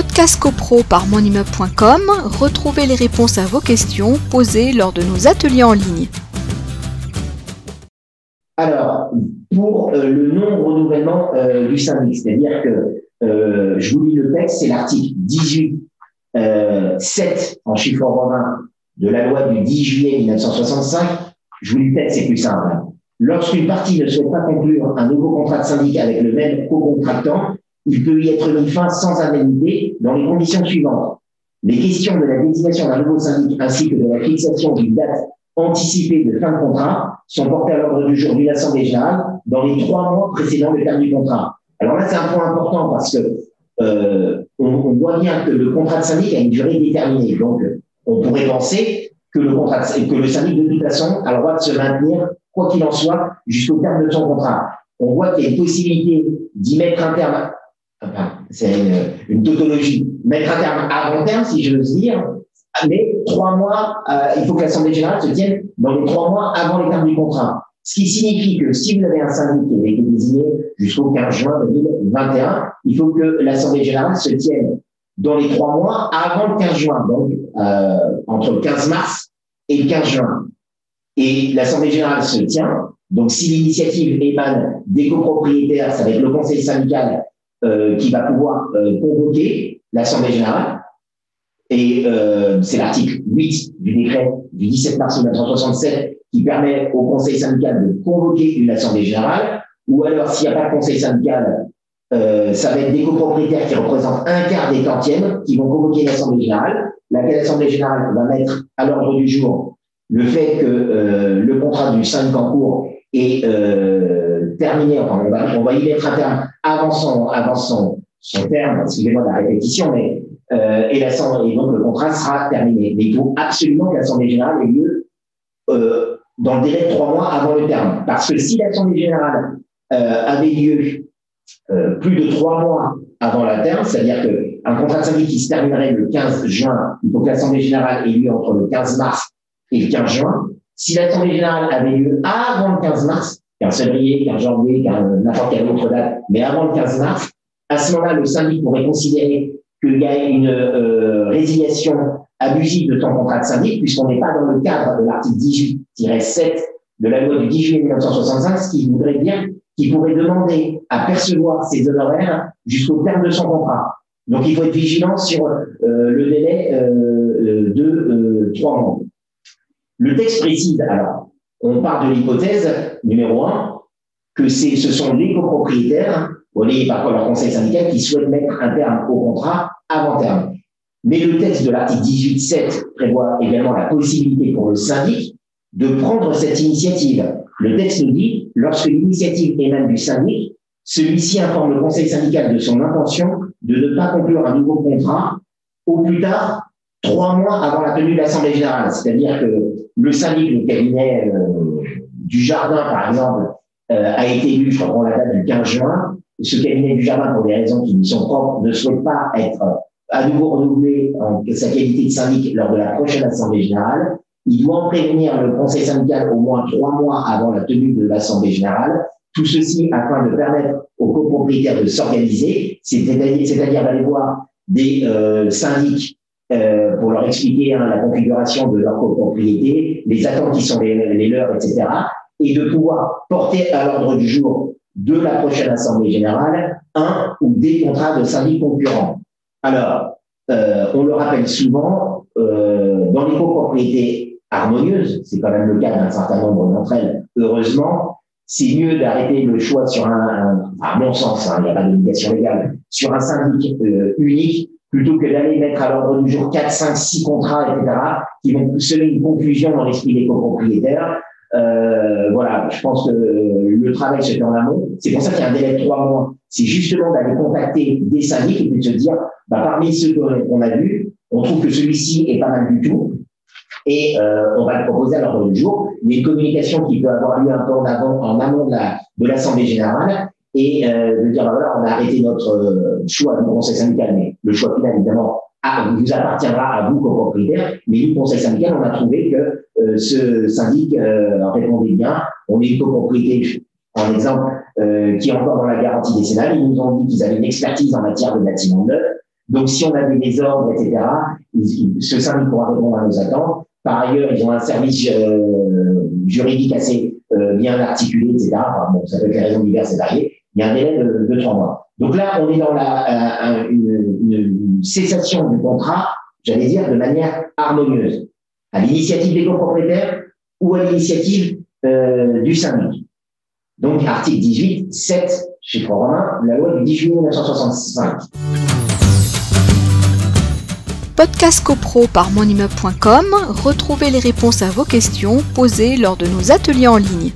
podcast copro par monimmeuble.com, retrouvez les réponses à vos questions posées lors de nos ateliers en ligne. Alors, pour euh, le non-renouvellement euh, du syndic, c'est-à-dire que, euh, je vous lis le texte, c'est l'article 18, 7 en chiffre romain de la loi du 10 juillet 1965. Je vous lis le texte, c'est plus simple. Lorsqu'une partie ne souhaite pas conclure un nouveau contrat de syndic avec le même co-contractant, il peut y être mis fin sans indemnité dans les conditions suivantes. Les questions de la désignation d'un nouveau syndic ainsi que de la fixation d'une date anticipée de fin de contrat sont portées à l'ordre du jour d'une assemblée générale dans les trois mois précédant le terme du contrat. Alors là, c'est un point important parce que euh, on, voit bien que le contrat de syndic a une durée déterminée. Donc, on pourrait penser que le syndic de toute façon a le droit de se maintenir quoi qu'il en soit jusqu'au terme de son contrat. On voit qu'il y a une possibilité d'y mettre un terme c'est une, tautologie. Mettre un terme avant terme, si veux dire, mais trois mois, euh, il faut que l'Assemblée générale se tienne dans les trois mois avant les termes du contrat. Ce qui signifie que si vous avez un syndic qui a été désigné jusqu'au 15 juin 2021, il faut que l'Assemblée générale se tienne dans les trois mois avant le 15 juin, donc euh, entre le 15 mars et le 15 juin. Et l'Assemblée générale se tient, donc si l'initiative émane des copropriétaires, ça va être le conseil syndical qui va pouvoir euh, convoquer l'Assemblée générale. Et euh, c'est l'article 8 du décret du 17 mars 1967 qui permet au conseil syndical de convoquer une Assemblée générale. Ou alors, s'il n'y a pas de conseil syndical, euh, ça va être des copropriétaires qui représentent un quart des tantièmes qui vont convoquer l'Assemblée générale, laquelle Assemblée générale va mettre à l'ordre du jour le fait que euh, le contrat du syndic en cours est euh, terminé, enfin, on va, y mettre un terme avant son, avant son, son terme, excusez-moi la répétition, mais euh, et, la, et donc le contrat sera terminé. Mais il faut absolument que l'Assemblée générale ait lieu euh, dans le délai de trois mois avant le terme. Parce que si l'Assemblée générale euh, avait lieu euh, plus de trois mois avant le terme, c'est-à-dire qu'un contrat de syndic qui se terminerait le 15 juin, il faut que l'Assemblée générale ait lieu entre le 15 mars et le 15 juin. Si l'Assemblée générale avait lieu avant le 15 mars, 15 février, 15 janvier, n'importe quelle autre date, mais avant le 15 mars, à ce moment-là, le syndic pourrait considérer qu'il y a une euh, résiliation abusive de ton contrat de syndic, puisqu'on n'est pas dans le cadre de l'article 18-7 de la loi du 10 juillet 1965, ce qui voudrait dire qu'il pourrait demander à percevoir ses honoraires jusqu'au terme de son contrat. Donc, il faut être vigilant sur euh, le délai euh, de trois mois. Le texte précise, alors, on part de l'hypothèse numéro un, que ce sont les copropriétaires, relayés par leur conseil syndical, qui souhaitent mettre un terme au contrat avant terme. Mais le texte de l'article 18.7 prévoit également la possibilité pour le syndic de prendre cette initiative. Le texte dit, lorsque l'initiative émane du syndic, celui-ci informe le conseil syndical de son intention de ne pas conclure un nouveau contrat au plus tard trois mois avant la tenue de l'Assemblée générale. C'est-à-dire que le syndic, le cabinet euh, du jardin, par exemple, euh, a été élu, je crois, la date du 15 juin. Ce cabinet du jardin, pour des raisons qui lui sont propres, ne souhaite pas être euh, à nouveau renouvelé en sa qualité de syndic lors de la prochaine Assemblée générale. Il doit en prévenir le conseil syndical au moins trois mois avant la tenue de l'Assemblée générale. Tout ceci afin de permettre aux copropriétaires de s'organiser, c'est-à-dire d'aller voir des syndics pour leur expliquer hein, la configuration de leur copropriété, les attentes qui sont les, leurs, etc. Et de pouvoir porter à l'ordre du jour de la prochaine Assemblée générale un ou des contrats de syndic concurrents. Alors, euh, on le rappelle souvent, euh, dans les copropriétés harmonieuses, c'est quand même le cas d'un certain nombre d'entre elles, heureusement, c'est mieux d'arrêter le choix sur un, un à mon sens, hein, il n'y a pas d'obligation légale, sur un syndic euh, unique plutôt que d'aller mettre à l'ordre du jour 4, 5, 6 contrats, etc., qui vont semer une confusion dans l'esprit des copropriétaires. Euh, voilà, je pense que le travail se fait en amont. C'est pour ça qu'il y a un délai de trois mois. C'est justement d'aller contacter des syndics et de se dire, bah, parmi ceux qu'on a vus, on trouve que celui-ci est pas mal du tout. Et euh, on va le proposer à l'ordre du jour. Il y a une communication qui peut avoir lieu un peu en, avant, en amont de l'Assemblée générale et euh, de dire, bah, voilà, on a arrêté notre euh, choix du conseil syndical, mais le choix final, évidemment, vous appartiendra à vous, copropriétaire, mais du conseil syndical, on a trouvé que euh, ce syndic euh, répondait bien. On est une copropriété, en exemple, euh, qui est encore dans la garantie décennale. Ils nous ont dit qu'ils avaient une expertise en matière de bâtiments neufs. Donc, si on a des désordres, etc., ce syndic pourra répondre à nos attentes. Par ailleurs, ils ont un service euh, juridique assez bien articulé, etc. Bon, ça peut être des raisons diverses et variées. Il y a un délai de, trois mois. Donc là, on est dans la, euh, une, une, cessation du contrat, j'allais dire, de manière harmonieuse, à l'initiative des copropriétaires ou à l'initiative euh, du syndic. Donc, article 18, 7, chiffre romain, la loi du 10 juillet 1965. Podcast CoPro par monimmeuble.com, retrouvez les réponses à vos questions posées lors de nos ateliers en ligne.